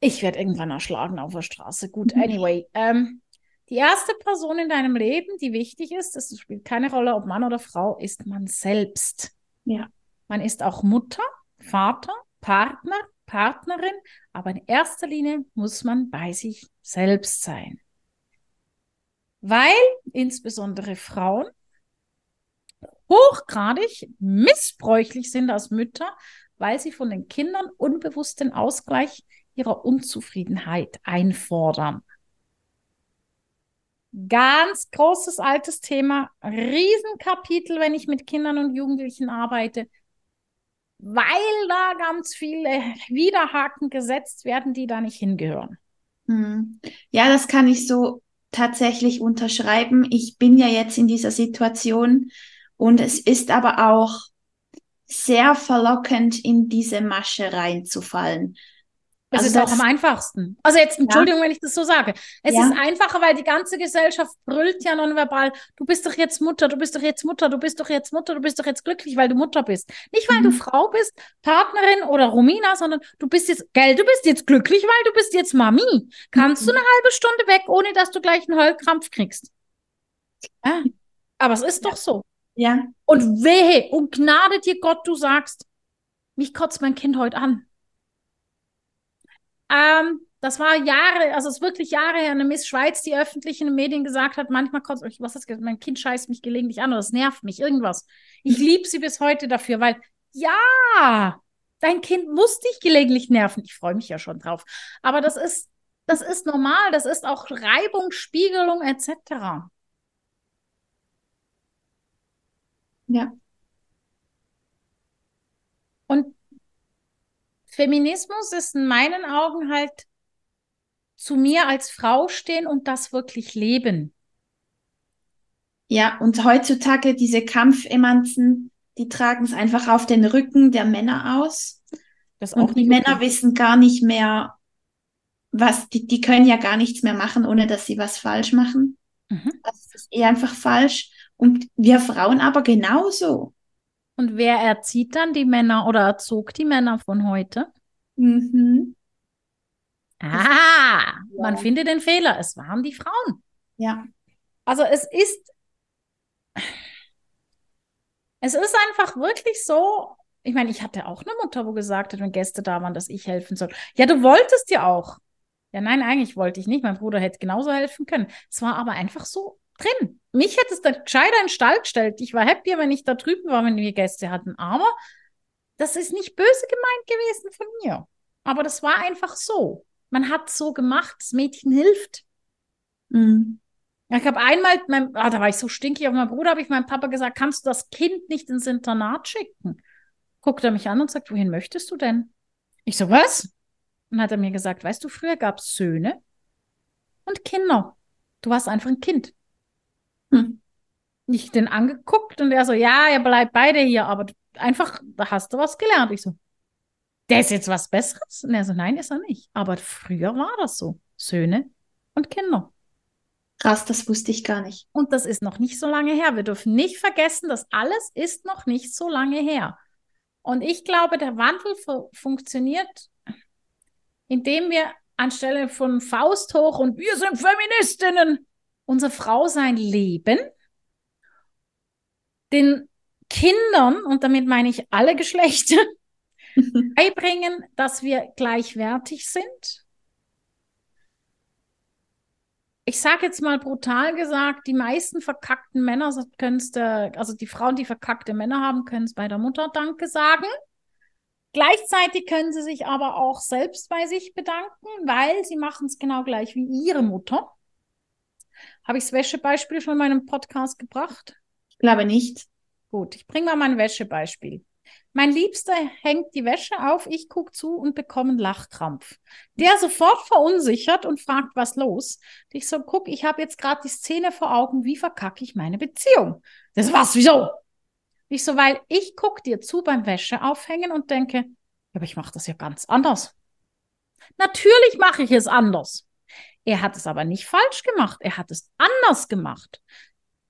Ich werde irgendwann erschlagen auf der Straße. Gut, mhm. anyway. Ähm, die erste Person in deinem Leben, die wichtig ist, das spielt keine Rolle, ob Mann oder Frau, ist man selbst. Ja. Man ist auch Mutter, Vater, Partner, Partnerin, aber in erster Linie muss man bei sich selbst sein. Weil insbesondere Frauen hochgradig missbräuchlich sind als Mütter, weil sie von den Kindern unbewusst den Ausgleich ihrer Unzufriedenheit einfordern. Ganz großes altes Thema, Riesenkapitel, wenn ich mit Kindern und Jugendlichen arbeite, weil da ganz viele Widerhaken gesetzt werden, die da nicht hingehören. Hm. Ja, das kann ich so tatsächlich unterschreiben. Ich bin ja jetzt in dieser Situation und es ist aber auch sehr verlockend, in diese Masche reinzufallen. Es also ist auch am einfachsten. Also jetzt, Entschuldigung, ja. wenn ich das so sage. Es ja. ist einfacher, weil die ganze Gesellschaft brüllt ja nonverbal, du bist doch jetzt Mutter, du bist doch jetzt Mutter, du bist doch jetzt Mutter, du bist doch jetzt glücklich, weil du Mutter bist. Nicht, weil mhm. du Frau bist, Partnerin oder Romina, sondern du bist jetzt, gell, du bist jetzt glücklich, weil du bist jetzt Mami. Kannst mhm. du eine halbe Stunde weg, ohne dass du gleich einen Heulkrampf kriegst? Ja. Aber es ist doch so. Ja. Und wehe, und gnade dir Gott, du sagst, mich kotzt mein Kind heute an. Ähm, das war Jahre, also es ist wirklich Jahre her, eine Miss Schweiz, die öffentlich in den Medien gesagt hat, manchmal kommt, was ist das, mein Kind scheißt mich gelegentlich an oder es nervt mich, irgendwas. Ich mhm. liebe sie bis heute dafür, weil ja, dein Kind muss dich gelegentlich nerven. Ich freue mich ja schon drauf. Aber das ist, das ist normal, das ist auch Reibung, Spiegelung etc. Ja. Und Feminismus ist in meinen Augen halt zu mir als Frau stehen und das wirklich leben. Ja, und heutzutage diese Kampfemanzen, die tragen es einfach auf den Rücken der Männer aus. Das und die Männer okay. wissen gar nicht mehr, was, die, die können ja gar nichts mehr machen, ohne dass sie was falsch machen. Mhm. Das ist eher einfach falsch. Und wir Frauen aber genauso. Und wer erzieht dann die Männer oder erzog die Männer von heute? Mhm. Ah, ja. man findet den Fehler. Es waren die Frauen. Ja. Also es ist, es ist einfach wirklich so. Ich meine, ich hatte auch eine Mutter, wo gesagt hat, wenn Gäste da waren, dass ich helfen soll. Ja, du wolltest ja auch. Ja, nein, eigentlich wollte ich nicht. Mein Bruder hätte genauso helfen können. Es war aber einfach so drin. Mich hätte es da gescheiter in den Stall gestellt. Ich war happy, wenn ich da drüben war, wenn wir Gäste hatten. Aber das ist nicht böse gemeint gewesen von mir. Aber das war einfach so. Man hat so gemacht, das Mädchen hilft. Mhm. Ich habe einmal, mein, ah, da war ich so stinkig auf meinen Bruder, habe ich meinem Papa gesagt, kannst du das Kind nicht ins Internat schicken? Guckt er mich an und sagt, wohin möchtest du denn? Ich so, was? Und hat er mir gesagt, weißt du, früher gab es Söhne und Kinder. Du warst einfach ein Kind. Hm. Ich den angeguckt und er so, ja, ihr bleibt beide hier, aber einfach, da hast du was gelernt. Ich so, der ist jetzt was Besseres? Und er so, nein, ist er nicht. Aber früher war das so. Söhne und Kinder. Krass, das wusste ich gar nicht. Und das ist noch nicht so lange her. Wir dürfen nicht vergessen, das alles ist noch nicht so lange her. Und ich glaube, der Wandel fu funktioniert, indem wir anstelle von Faust hoch und wir sind Feministinnen unser Frausein leben, den Kindern, und damit meine ich alle Geschlechter, [LAUGHS] beibringen, dass wir gleichwertig sind. Ich sage jetzt mal brutal gesagt, die meisten verkackten Männer können es, also die Frauen, die verkackte Männer haben, können es bei der Mutter Danke sagen. Gleichzeitig können sie sich aber auch selbst bei sich bedanken, weil sie machen es genau gleich wie ihre Mutter. Habe ich das Wäschebeispiel schon in meinem Podcast gebracht? Ich glaube nicht. Gut, ich bringe mal mein Wäschebeispiel. Mein Liebster hängt die Wäsche auf, ich gucke zu und bekomme einen Lachkrampf. Der sofort verunsichert und fragt, was los. Ich so, guck, ich habe jetzt gerade die Szene vor Augen, wie verkacke ich meine Beziehung? Das was, wieso? Ich so, weil ich gucke dir zu beim Wäsche aufhängen und denke, aber ich mache das ja ganz anders. Natürlich mache ich es anders. Er hat es aber nicht falsch gemacht, er hat es anders gemacht.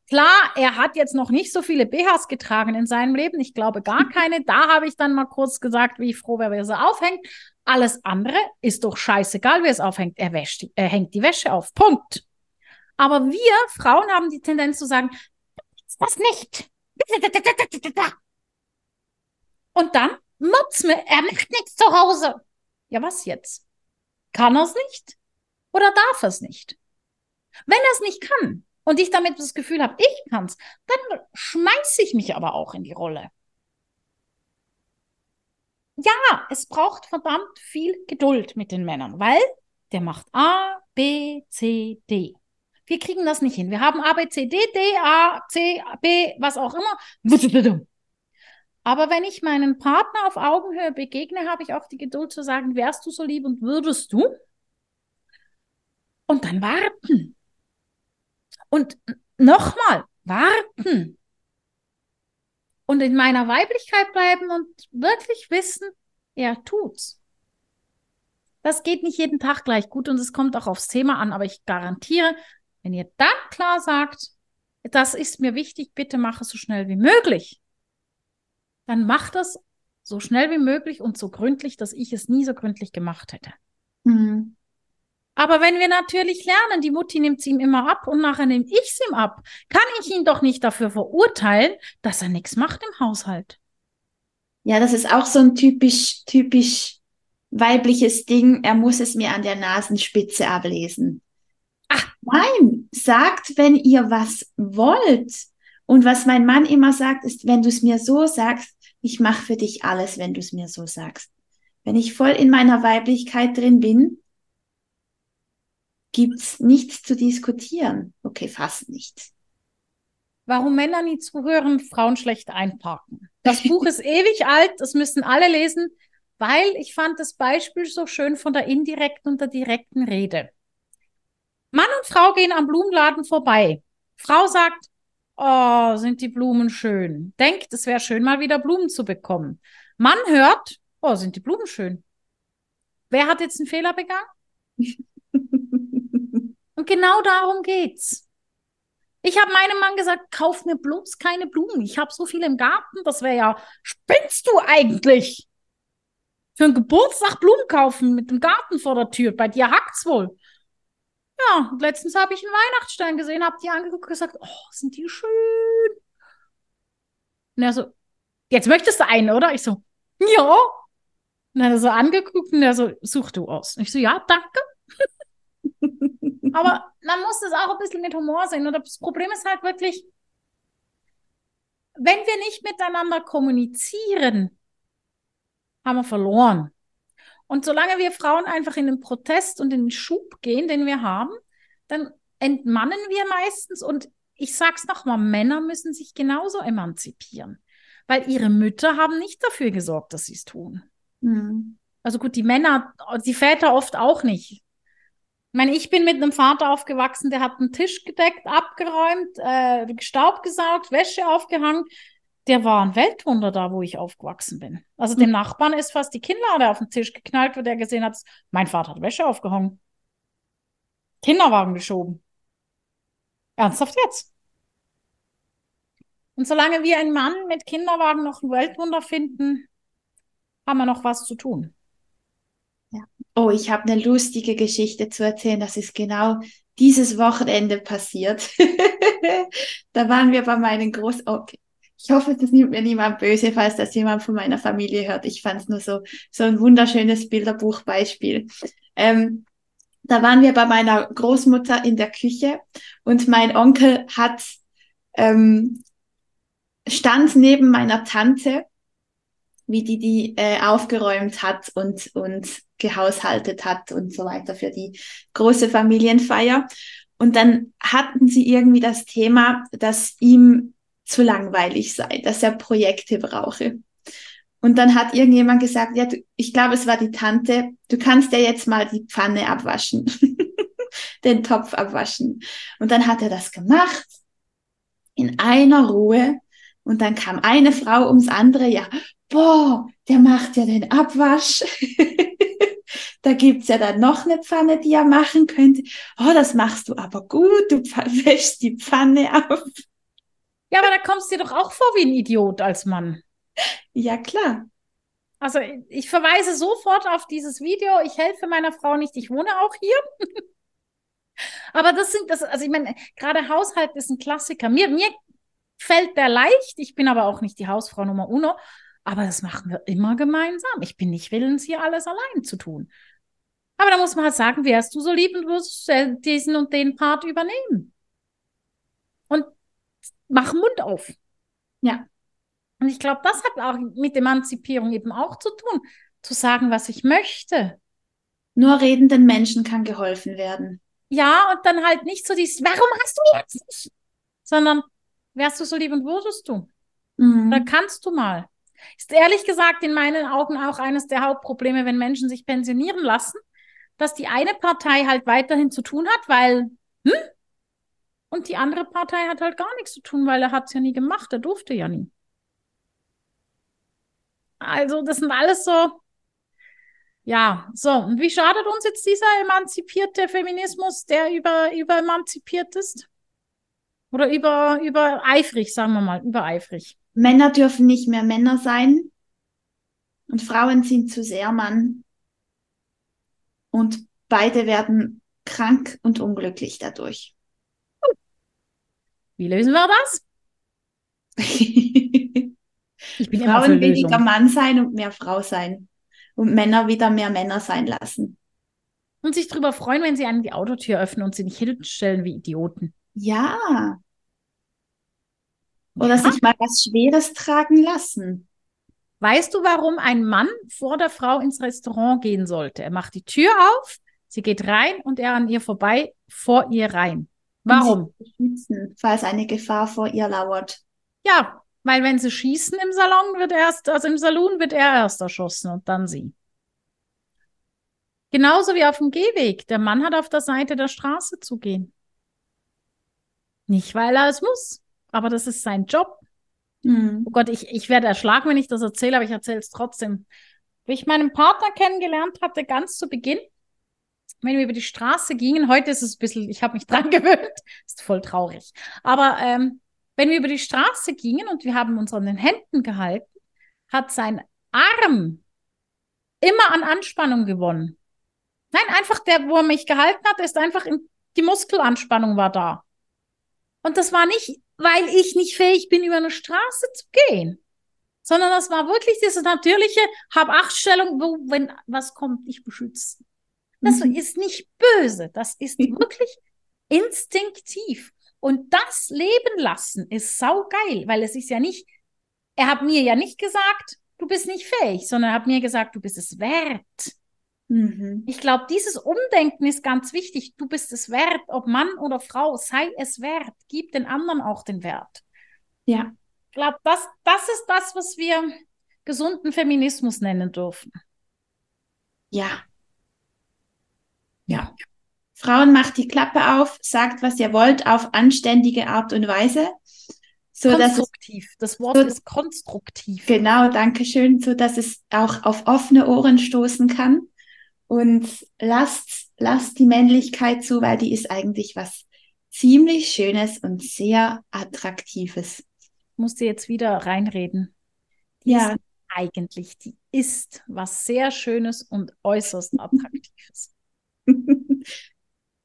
Klar, er hat jetzt noch nicht so viele BHs getragen in seinem Leben. Ich glaube gar [LAUGHS] keine. Da habe ich dann mal kurz gesagt, wie froh wäre, wer sie aufhängt. Alles andere ist doch scheißegal, wer es aufhängt. Er, wäscht, er hängt die Wäsche auf. Punkt. Aber wir Frauen haben die Tendenz zu sagen, das nicht. Und dann Mutz mir, er macht nichts zu Hause. Ja, was jetzt? Kann er es nicht? Oder darf er es nicht? Wenn er es nicht kann, und ich damit das Gefühl habe, ich kann's, dann schmeiße ich mich aber auch in die Rolle. Ja, es braucht verdammt viel Geduld mit den Männern, weil der macht A, B, C, D. wir kriegen das nicht hin. Wir haben A, B, C, D, D, A, C, B, was auch immer. Aber wenn ich meinen Partner auf Augenhöhe begegne, habe ich auch die Geduld zu sagen, wärst du so lieb und würdest du? Und dann warten. Und nochmal, warten. Und in meiner Weiblichkeit bleiben und wirklich wissen, er tut's. Das geht nicht jeden Tag gleich gut und es kommt auch aufs Thema an, aber ich garantiere, wenn ihr dann klar sagt, das ist mir wichtig, bitte mach es so schnell wie möglich, dann macht das so schnell wie möglich und so gründlich, dass ich es nie so gründlich gemacht hätte. Aber wenn wir natürlich lernen, die Mutti nimmt es ihm immer ab und nachher nehme ich es ihm ab, kann ich ihn doch nicht dafür verurteilen, dass er nichts macht im Haushalt. Ja, das ist auch so ein typisch, typisch weibliches Ding. Er muss es mir an der Nasenspitze ablesen. Ach, nein, sagt, wenn ihr was wollt. Und was mein Mann immer sagt, ist, wenn du es mir so sagst, ich mache für dich alles, wenn du es mir so sagst. Wenn ich voll in meiner Weiblichkeit drin bin, gibt's nichts zu diskutieren. Okay, fast nichts. Warum Männer nie zuhören, Frauen schlecht einparken. Das Buch ist [LAUGHS] ewig alt, das müssen alle lesen, weil ich fand das Beispiel so schön von der indirekten und der direkten Rede. Mann und Frau gehen am Blumenladen vorbei. Frau sagt, oh, sind die Blumen schön. Denkt, es wäre schön, mal wieder Blumen zu bekommen. Mann hört, oh, sind die Blumen schön. Wer hat jetzt einen Fehler begangen? [LAUGHS] und genau darum geht's. Ich habe meinem Mann gesagt, kauf mir bloß keine Blumen. Ich habe so viel im Garten, das wäre ja, spinnst du eigentlich? Für einen Geburtstag Blumen kaufen mit dem Garten vor der Tür. Bei dir hackt's wohl. Ja, und letztens habe ich einen Weihnachtsstein gesehen, habe die angeguckt und gesagt, oh, sind die schön. Und er so, jetzt möchtest du einen, oder? Ich so, ja. Und er so angeguckt und er so, such du aus. Und ich so, ja, danke. Aber man muss das auch ein bisschen mit Humor sehen. Und das Problem ist halt wirklich, wenn wir nicht miteinander kommunizieren, haben wir verloren. Und solange wir Frauen einfach in den Protest und in den Schub gehen, den wir haben, dann entmannen wir meistens. Und ich sag's nochmal, Männer müssen sich genauso emanzipieren. Weil ihre Mütter haben nicht dafür gesorgt, dass sie es tun. Mhm. Also gut, die Männer, die Väter oft auch nicht. Ich meine, ich bin mit einem Vater aufgewachsen, der hat einen Tisch gedeckt, abgeräumt, äh, Staub gesaugt, Wäsche aufgehangen der war ein Weltwunder da, wo ich aufgewachsen bin. Also mhm. dem Nachbarn ist fast die Kinnlade auf den Tisch geknallt, wo der gesehen hat, mein Vater hat Wäsche aufgehangen. Kinderwagen geschoben. Ernsthaft jetzt? Und solange wir einen Mann mit Kinderwagen noch ein Weltwunder finden, haben wir noch was zu tun. Oh, ich habe eine lustige Geschichte zu erzählen. Das ist genau dieses Wochenende passiert. [LAUGHS] da waren wir bei meinen Groß... Okay ich hoffe, das nimmt mir niemand böse, falls das jemand von meiner Familie hört. Ich fand es nur so, so ein wunderschönes Bilderbuchbeispiel. Ähm, da waren wir bei meiner Großmutter in der Küche und mein Onkel hat ähm, stand neben meiner Tante, wie die die äh, aufgeräumt hat und und gehaushaltet hat und so weiter für die große Familienfeier. Und dann hatten sie irgendwie das Thema, dass ihm zu langweilig sei, dass er Projekte brauche. Und dann hat irgendjemand gesagt, ja, du, ich glaube, es war die Tante, du kannst ja jetzt mal die Pfanne abwaschen, [LAUGHS] den Topf abwaschen. Und dann hat er das gemacht, in einer Ruhe. Und dann kam eine Frau ums andere, ja, boah, der macht ja den Abwasch. [LAUGHS] da gibt's ja dann noch eine Pfanne, die er machen könnte. Oh, das machst du aber gut, du [LAUGHS] wäschst die Pfanne auf. Ja, aber da kommst du dir doch auch vor wie ein Idiot als Mann. Ja, klar. Also ich verweise sofort auf dieses Video. Ich helfe meiner Frau nicht, ich wohne auch hier. [LAUGHS] aber das sind das, also ich meine, gerade Haushalt ist ein Klassiker. Mir, mir fällt der leicht. Ich bin aber auch nicht die Hausfrau Nummer uno. Aber das machen wir immer gemeinsam. Ich bin nicht willens, hier alles allein zu tun. Aber da muss man halt sagen, wärst du so lieb und würdest diesen und den Part übernehmen. Und mach Mund auf. Ja. Und ich glaube, das hat auch mit Emanzipierung eben auch zu tun, zu sagen, was ich möchte. Nur redenden Menschen kann geholfen werden. Ja, und dann halt nicht so dieses, warum hast du jetzt nicht? Sondern, wärst du so lieb und würdest du? Mhm. Oder kannst du mal? Ist ehrlich gesagt in meinen Augen auch eines der Hauptprobleme, wenn Menschen sich pensionieren lassen, dass die eine Partei halt weiterhin zu tun hat, weil, hm? Und die andere Partei hat halt gar nichts zu tun, weil er hat es ja nie gemacht, er durfte ja nie. Also, das sind alles so, ja, so. Und wie schadet uns jetzt dieser emanzipierte Feminismus, der über, überemanzipiert ist? Oder über, übereifrig, sagen wir mal, übereifrig. Männer dürfen nicht mehr Männer sein und Frauen sind zu sehr Mann. Und beide werden krank und unglücklich dadurch. Wie lösen wir das? [LAUGHS] Ich bin Frauen weniger Mann sein und mehr Frau sein. Und Männer wieder mehr Männer sein lassen. Und sich darüber freuen, wenn sie einem die Autotür öffnen und sie nicht hinstellen wie Idioten. Ja. Oder ja. sich mal was Schweres tragen lassen. Weißt du, warum ein Mann vor der Frau ins Restaurant gehen sollte? Er macht die Tür auf, sie geht rein und er an ihr vorbei, vor ihr rein. Warum? Schützen, falls eine Gefahr vor ihr lauert. Ja, weil wenn sie schießen im Salon, wird erst, also im Saloon wird er erst erschossen und dann sie. Genauso wie auf dem Gehweg. Der Mann hat auf der Seite der Straße zu gehen. Nicht, weil er es muss, aber das ist sein Job. Mhm. Oh Gott, ich, ich werde erschlagen, wenn ich das erzähle, aber ich erzähle es trotzdem. Wie ich meinen Partner kennengelernt hatte, ganz zu Beginn, wenn wir über die Straße gingen, heute ist es ein bisschen, ich habe mich [LAUGHS] dran gewöhnt, ist voll traurig. Aber ähm, wenn wir über die Straße gingen und wir haben uns an den Händen gehalten, hat sein Arm immer an Anspannung gewonnen. Nein, einfach der, wo er mich gehalten hat, ist einfach in, die Muskelanspannung war da. Und das war nicht, weil ich nicht fähig bin, über eine Straße zu gehen, sondern das war wirklich diese natürliche Hab-Acht-Stellung, wo, wenn was kommt, ich beschütze. Das mhm. ist nicht böse, das ist wirklich instinktiv. Und das Leben lassen ist saugeil, weil es ist ja nicht, er hat mir ja nicht gesagt, du bist nicht fähig, sondern er hat mir gesagt, du bist es wert. Mhm. Ich glaube, dieses Umdenken ist ganz wichtig. Du bist es wert, ob Mann oder Frau, sei es wert. Gib den anderen auch den Wert. Ja. Ich glaube, das, das ist das, was wir gesunden Feminismus nennen dürfen. Ja. Ja. Frauen macht die Klappe auf, sagt, was ihr wollt, auf anständige Art und Weise. So konstruktiv. Dass es, das Wort so, ist konstruktiv. Genau, danke schön, so dass es auch auf offene Ohren stoßen kann. Und lasst, lasst die Männlichkeit zu, weil die ist eigentlich was ziemlich Schönes und sehr Attraktives. Ich musste jetzt wieder reinreden. Die ja. eigentlich, die ist was sehr Schönes und äußerst [LAUGHS] Attraktives.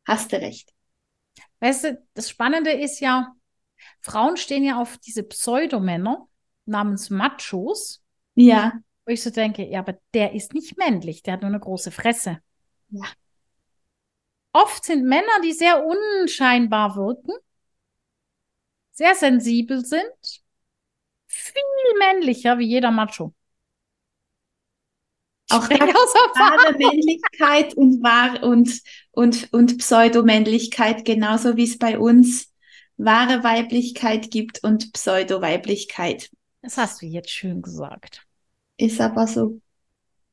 Hast du recht. Weißt du, das Spannende ist ja, Frauen stehen ja auf diese Pseudomänner namens Machos. Ja. Wo ich so denke, ja, aber der ist nicht männlich, der hat nur eine große Fresse. Ja. Oft sind Männer, die sehr unscheinbar wirken, sehr sensibel sind, viel männlicher wie jeder Macho. Auch wahre Männlichkeit und, wahr und, und, und Pseudomännlichkeit, genauso wie es bei uns wahre Weiblichkeit gibt und Pseudo-Weiblichkeit. Das hast du jetzt schön gesagt. Ist aber so.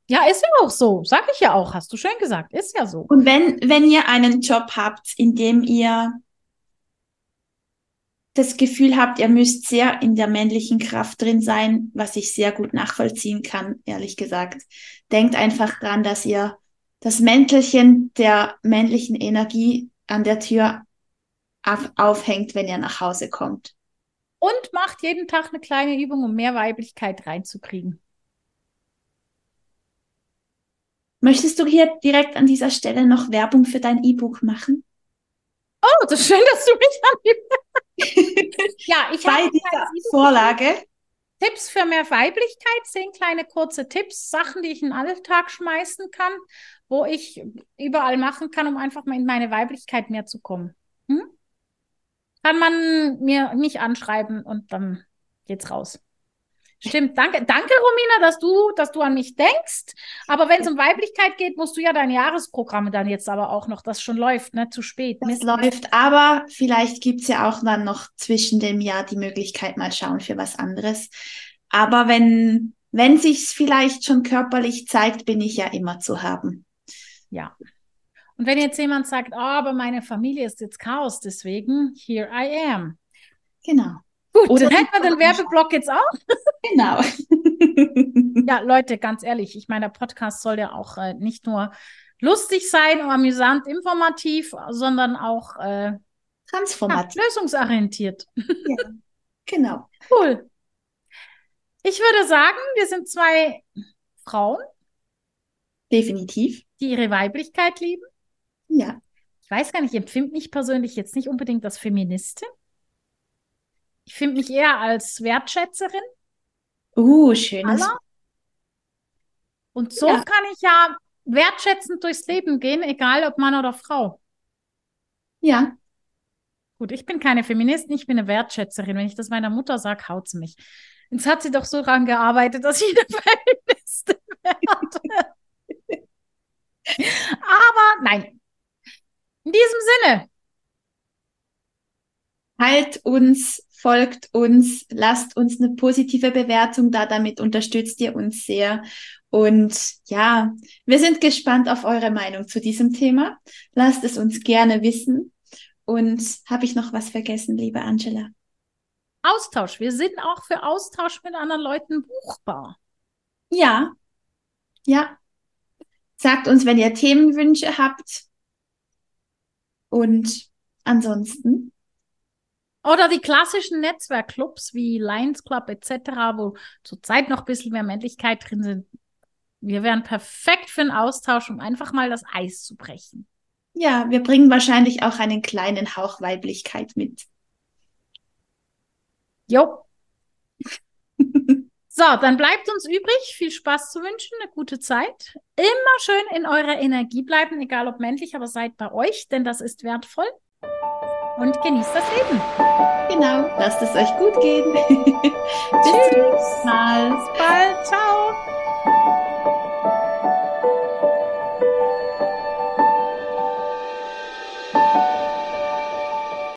Ja, ist ja auch so. Sag ich ja auch. Hast du schön gesagt. Ist ja so. Und wenn, wenn ihr einen Job habt, in dem ihr das Gefühl habt, ihr müsst sehr in der männlichen Kraft drin sein, was ich sehr gut nachvollziehen kann, ehrlich gesagt. Denkt einfach dran, dass ihr das Mäntelchen der männlichen Energie an der Tür aufhängt, wenn ihr nach Hause kommt. Und macht jeden Tag eine kleine Übung, um mehr Weiblichkeit reinzukriegen. Möchtest du hier direkt an dieser Stelle noch Werbung für dein E-Book machen? Oh, das ist schön, dass du mich anbietest. [LAUGHS] ja, ich habe dieser Vorlage. Tipps für mehr Weiblichkeit, zehn kleine kurze Tipps, Sachen, die ich in den Alltag schmeißen kann, wo ich überall machen kann, um einfach mal in meine Weiblichkeit mehr zu kommen. Hm? Kann man mir mich anschreiben und dann geht's raus. Stimmt, danke, danke, Romina, dass du, dass du an mich denkst. Aber wenn es um Weiblichkeit geht, musst du ja deine Jahresprogramme dann jetzt aber auch noch, das schon läuft, ne? Zu spät. Das Mist. läuft, aber vielleicht gibt es ja auch dann noch zwischen dem Jahr die Möglichkeit, mal schauen für was anderes. Aber wenn, wenn sich's vielleicht schon körperlich zeigt, bin ich ja immer zu haben. Ja. Und wenn jetzt jemand sagt, oh, aber meine Familie ist jetzt Chaos, deswegen, here I am. Genau. Gut, Oder dann hätten wir den Werbeblock jetzt auch. [LAUGHS] Genau. [LAUGHS] ja, Leute, ganz ehrlich, ich meine, der Podcast soll ja auch äh, nicht nur lustig sein, amüsant, informativ, sondern auch äh, transformativ, ja, lösungsorientiert. [LAUGHS] Ja, genau. Cool. Ich würde sagen, wir sind zwei Frauen. Definitiv. Die ihre Weiblichkeit lieben. Ja. Ich weiß gar nicht, ich empfinde mich persönlich jetzt nicht unbedingt als Feministin. Ich finde mich eher als Wertschätzerin. Uh, schönes. Aller. Und so ja. kann ich ja wertschätzend durchs Leben gehen, egal ob Mann oder Frau. Ja. Gut, ich bin keine Feministin, ich bin eine Wertschätzerin. Wenn ich das meiner Mutter sage, haut sie mich. Jetzt hat sie doch so daran gearbeitet, dass ich eine [LAUGHS] Feministin werde. Aber nein. In diesem Sinne. Halt uns folgt uns, lasst uns eine positive Bewertung da, damit unterstützt ihr uns sehr. Und ja, wir sind gespannt auf eure Meinung zu diesem Thema. Lasst es uns gerne wissen. Und habe ich noch was vergessen, liebe Angela? Austausch. Wir sind auch für Austausch mit anderen Leuten buchbar. Ja, ja. Sagt uns, wenn ihr Themenwünsche habt. Und ansonsten oder die klassischen Netzwerkclubs wie Lions Club etc., wo zurzeit noch ein bisschen mehr Männlichkeit drin sind. Wir wären perfekt für einen Austausch, um einfach mal das Eis zu brechen. Ja, wir bringen wahrscheinlich auch einen kleinen Hauch Weiblichkeit mit. Jo. [LAUGHS] so, dann bleibt uns übrig, viel Spaß zu wünschen, eine gute Zeit. Immer schön in eurer Energie bleiben, egal ob männlich, aber seid bei euch, denn das ist wertvoll und genießt das Leben. Genau, lasst es euch gut gehen. [LAUGHS] Bis Tschüss. zum nächsten Mal. Bis bald. Ciao.